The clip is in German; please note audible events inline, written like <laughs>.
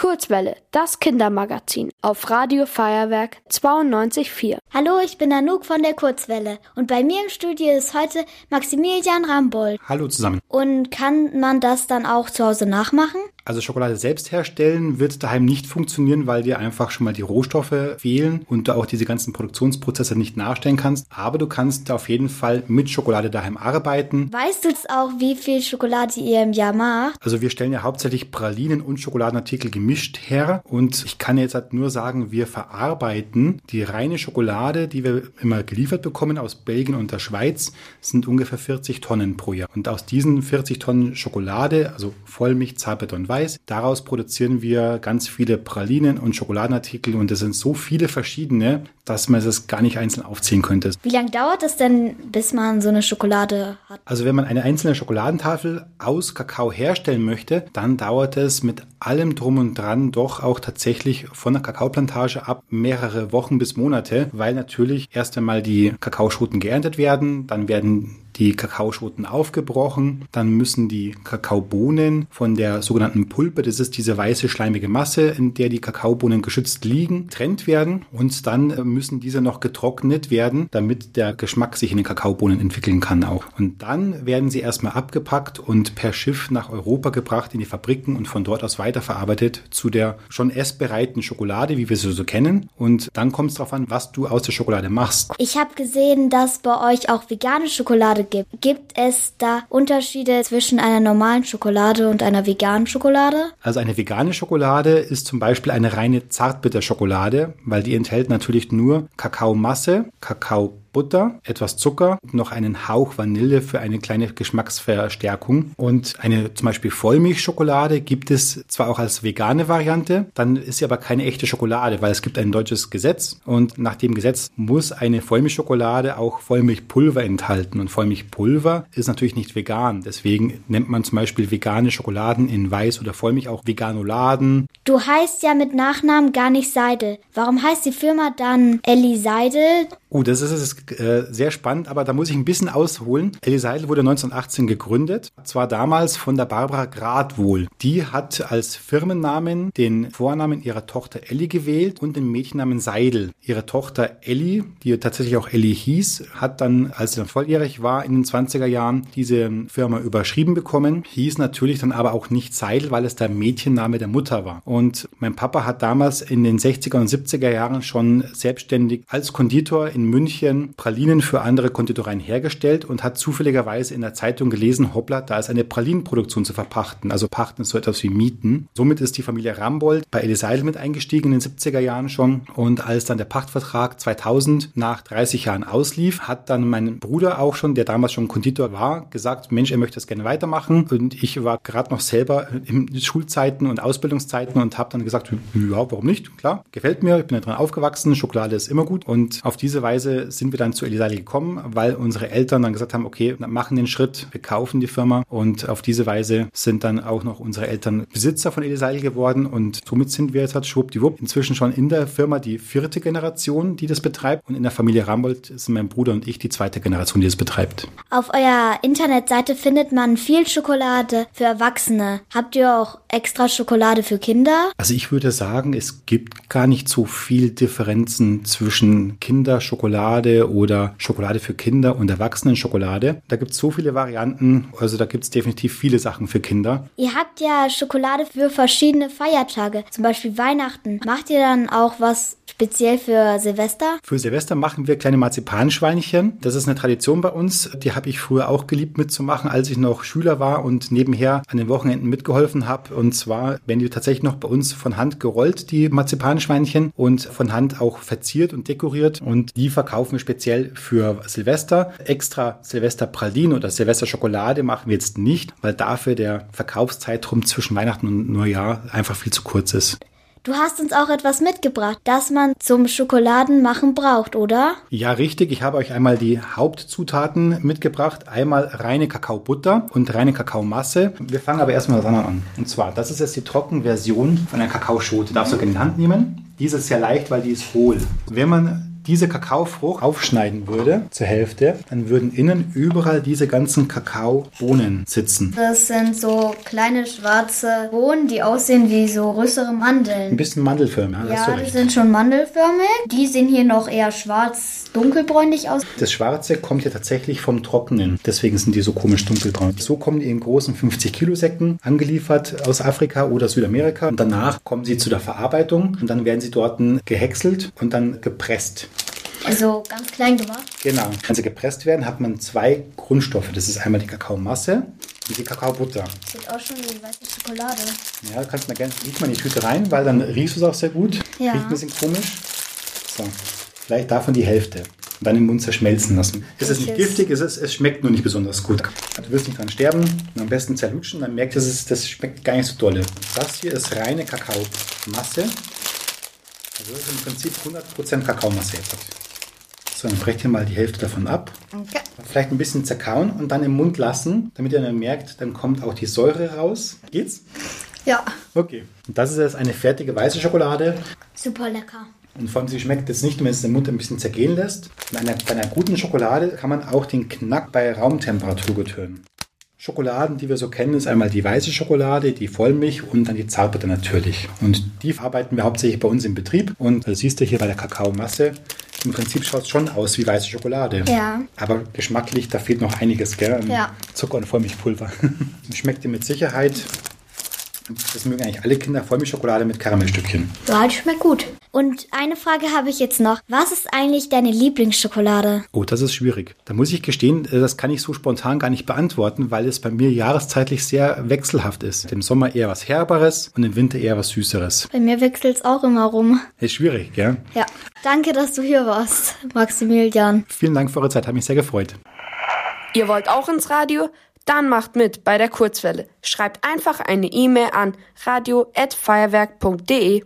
Kurzwelle, das Kindermagazin auf Radio Feuerwerk 92.4. Hallo, ich bin Anouk von der Kurzwelle und bei mir im Studio ist heute Maximilian Rambold. Hallo zusammen. Und kann man das dann auch zu Hause nachmachen? Also Schokolade selbst herstellen wird daheim nicht funktionieren, weil dir einfach schon mal die Rohstoffe fehlen und du auch diese ganzen Produktionsprozesse nicht nachstellen kannst. Aber du kannst auf jeden Fall mit Schokolade daheim arbeiten. Weißt du jetzt auch, wie viel Schokolade ihr im Jahr macht? Also wir stellen ja hauptsächlich Pralinen und Schokoladenartikel gemischt her. Und ich kann jetzt halt nur sagen, wir verarbeiten die reine Schokolade, die wir immer geliefert bekommen aus Belgien und der Schweiz, sind ungefähr 40 Tonnen pro Jahr. Und aus diesen 40 Tonnen Schokolade, also Vollmilch, Zartbitter und Weiß. Daraus produzieren wir ganz viele Pralinen und Schokoladenartikel und es sind so viele verschiedene, dass man es gar nicht einzeln aufzählen könnte. Wie lange dauert es denn, bis man so eine Schokolade hat? Also wenn man eine einzelne Schokoladentafel aus Kakao herstellen möchte, dann dauert es mit allem drum und dran doch auch tatsächlich von der Kakaoplantage ab mehrere Wochen bis Monate, weil natürlich erst einmal die Kakaoschoten geerntet werden, dann werden die Kakaoschoten aufgebrochen. Dann müssen die Kakaobohnen von der sogenannten Pulpe, das ist diese weiße schleimige Masse, in der die Kakaobohnen geschützt liegen, trennt werden. Und dann müssen diese noch getrocknet werden, damit der Geschmack sich in den Kakaobohnen entwickeln kann auch. Und dann werden sie erstmal abgepackt und per Schiff nach Europa gebracht in die Fabriken und von dort aus weiterverarbeitet zu der schon essbereiten Schokolade, wie wir sie so kennen. Und dann kommt es darauf an, was du aus der Schokolade machst. Ich habe gesehen, dass bei euch auch vegane Schokolade gibt. Gibt es da Unterschiede zwischen einer normalen Schokolade und einer veganen Schokolade? Also eine vegane Schokolade ist zum Beispiel eine reine Zartbitterschokolade, weil die enthält natürlich nur Kakaomasse, Kakao Butter, etwas Zucker, noch einen Hauch Vanille für eine kleine Geschmacksverstärkung. Und eine zum Beispiel Vollmilchschokolade gibt es zwar auch als vegane Variante, dann ist sie aber keine echte Schokolade, weil es gibt ein deutsches Gesetz und nach dem Gesetz muss eine Vollmilchschokolade auch Vollmilchpulver enthalten. Und Vollmilchpulver ist natürlich nicht vegan. Deswegen nennt man zum Beispiel vegane Schokoladen in Weiß oder Vollmilch auch Veganoladen. Du heißt ja mit Nachnamen gar nicht Seidel. Warum heißt die Firma dann Ellie Seidel? Oh, das ist, ist äh, sehr spannend, aber da muss ich ein bisschen ausholen. Ellie Seidel wurde 1918 gegründet, zwar damals von der Barbara Gradwohl. Die hat als Firmennamen den Vornamen ihrer Tochter Ellie gewählt und den Mädchennamen Seidel. Ihre Tochter Ellie, die tatsächlich auch Ellie hieß, hat dann, als sie dann volljährig war, in den 20er Jahren diese Firma überschrieben bekommen, hieß natürlich dann aber auch nicht Seidel, weil es der Mädchenname der Mutter war. Und mein Papa hat damals in den 60er und 70er Jahren schon selbstständig als Konditor in München Pralinen für andere Konditoreien hergestellt und hat zufälligerweise in der Zeitung gelesen, hoppla, da ist eine Pralinenproduktion zu verpachten. Also pachten ist so etwas wie Mieten. Somit ist die Familie Rambold bei Eliseidel mit eingestiegen in den 70er Jahren schon. Und als dann der Pachtvertrag 2000 nach 30 Jahren auslief, hat dann mein Bruder auch schon, der damals schon Konditor war, gesagt, Mensch, er möchte das gerne weitermachen. Und ich war gerade noch selber in Schulzeiten und Ausbildungszeiten und habe dann gesagt, ja, warum nicht? Klar, gefällt mir, ich bin da dran aufgewachsen, Schokolade ist immer gut. Und auf diese Weise sind wir dann zu Elisali gekommen, weil unsere Eltern dann gesagt haben, okay, machen den Schritt, wir kaufen die Firma und auf diese Weise sind dann auch noch unsere Eltern Besitzer von Elisali geworden und somit sind wir jetzt halt schwuppdiwupp inzwischen schon in der Firma die vierte Generation, die das betreibt und in der Familie Rambold sind mein Bruder und ich die zweite Generation, die das betreibt. Auf eurer Internetseite findet man viel Schokolade für Erwachsene. Habt ihr auch extra Schokolade für Kinder? Also ich würde sagen, es gibt gar nicht so viel Differenzen zwischen Kinderschokolade Schokolade oder Schokolade für Kinder und Erwachsenen-Schokolade. Da gibt es so viele Varianten, also da gibt es definitiv viele Sachen für Kinder. Ihr habt ja Schokolade für verschiedene Feiertage, zum Beispiel Weihnachten. Macht ihr dann auch was speziell für Silvester? Für Silvester machen wir kleine Marzipanschweinchen. Das ist eine Tradition bei uns. Die habe ich früher auch geliebt mitzumachen, als ich noch Schüler war und nebenher an den Wochenenden mitgeholfen habe. Und zwar werden die tatsächlich noch bei uns von Hand gerollt, die Marzipanschweinchen, und von Hand auch verziert und dekoriert. Und die verkaufen wir speziell für Silvester. Extra Silvester Pralinen oder Silvester Schokolade machen wir jetzt nicht, weil dafür der Verkaufszeitraum zwischen Weihnachten und Neujahr einfach viel zu kurz ist. Du hast uns auch etwas mitgebracht, das man zum Schokoladenmachen braucht, oder? Ja, richtig. Ich habe euch einmal die Hauptzutaten mitgebracht. Einmal reine Kakaobutter und reine Kakaomasse. Wir fangen aber erstmal dran an. Und zwar, das ist jetzt die Trockenversion von einer Kakaoschote. Darfst du in die Hand nehmen. Die ist sehr leicht, weil die ist hohl. Wenn man diese Kakaofrucht aufschneiden würde zur Hälfte, dann würden innen überall diese ganzen Kakaobohnen sitzen. Das sind so kleine schwarze Bohnen, die aussehen wie so größere Ein Mandeln. bisschen mandelförmig, ja, Ja, die recht. sind schon mandelförmig. Die sehen hier noch eher schwarz, dunkelbräunlich aus. Das Schwarze kommt ja tatsächlich vom Trockenen. Deswegen sind die so komisch dunkelbraun. So kommen die in großen 50-Kilo-Säcken angeliefert aus Afrika oder Südamerika. Und danach kommen sie zu der Verarbeitung und dann werden sie dort gehäckselt und dann gepresst. Also ganz klein gemacht. Genau. Wenn sie gepresst werden, hat man zwei Grundstoffe. Das ist einmal die Kakaomasse und die Kakaobutter. Sieht auch schon wie weiße Schokolade. Ja, kannst mal gerne, liegt mal in die Tüte rein, weil dann riechst du es auch sehr gut. Ja. Riecht ein bisschen komisch. So, vielleicht davon die Hälfte. Und dann im Mund zerschmelzen lassen. Es ist nicht giftig, es, ist, es schmeckt nur nicht besonders gut. Du wirst nicht dran sterben. Und am besten zerlutschen, dann merkt ihr, es das schmeckt gar nicht so dolle. Das hier ist reine Kakaomasse. Also das ist im Prinzip 100% Kakaomasse jetzt. So, dann brecht ihr mal die Hälfte davon ab. Okay. Vielleicht ein bisschen zerkauen und dann im Mund lassen, damit ihr dann merkt, dann kommt auch die Säure raus. Geht's? Ja, Okay. Und das ist jetzt eine fertige weiße Schokolade. super lecker. Und vor allem, sie schmeckt jetzt nicht, wenn es den Mund ein bisschen zergehen lässt. Bei einer, bei einer guten Schokolade kann man auch den Knack bei Raumtemperatur gut hören. Schokoladen, die wir so kennen, ist einmal die weiße Schokolade, die Vollmilch und dann die Zartbitter natürlich. Und die verarbeiten wir hauptsächlich bei uns im Betrieb. Und das siehst du hier bei der Kakaomasse. Im Prinzip schaut es schon aus wie weiße Schokolade. Ja. Aber geschmacklich, da fehlt noch einiges, gell? Ja. Zucker und Vollmilchpulver. <laughs> Schmeckt dir mit Sicherheit. Das mögen eigentlich alle Kinder, Vollmilchschokolade mit Karamellstückchen. Ja, die schmeckt gut. Und eine Frage habe ich jetzt noch. Was ist eigentlich deine Lieblingsschokolade? Oh, das ist schwierig. Da muss ich gestehen, äh, das kann ich so spontan gar nicht beantworten, weil es bei mir jahreszeitlich sehr wechselhaft ist. Im Sommer eher was Herberes und im Winter eher was Süßeres. Bei mir wechselt es auch immer rum. Ist schwierig, gell? Ja. Danke, dass du hier warst, Maximilian. Vielen Dank für eure Zeit, hat mich sehr gefreut. Ihr wollt auch ins Radio? Dann macht mit bei der Kurzwelle. Schreibt einfach eine E-Mail an radio@feuerwerk.de.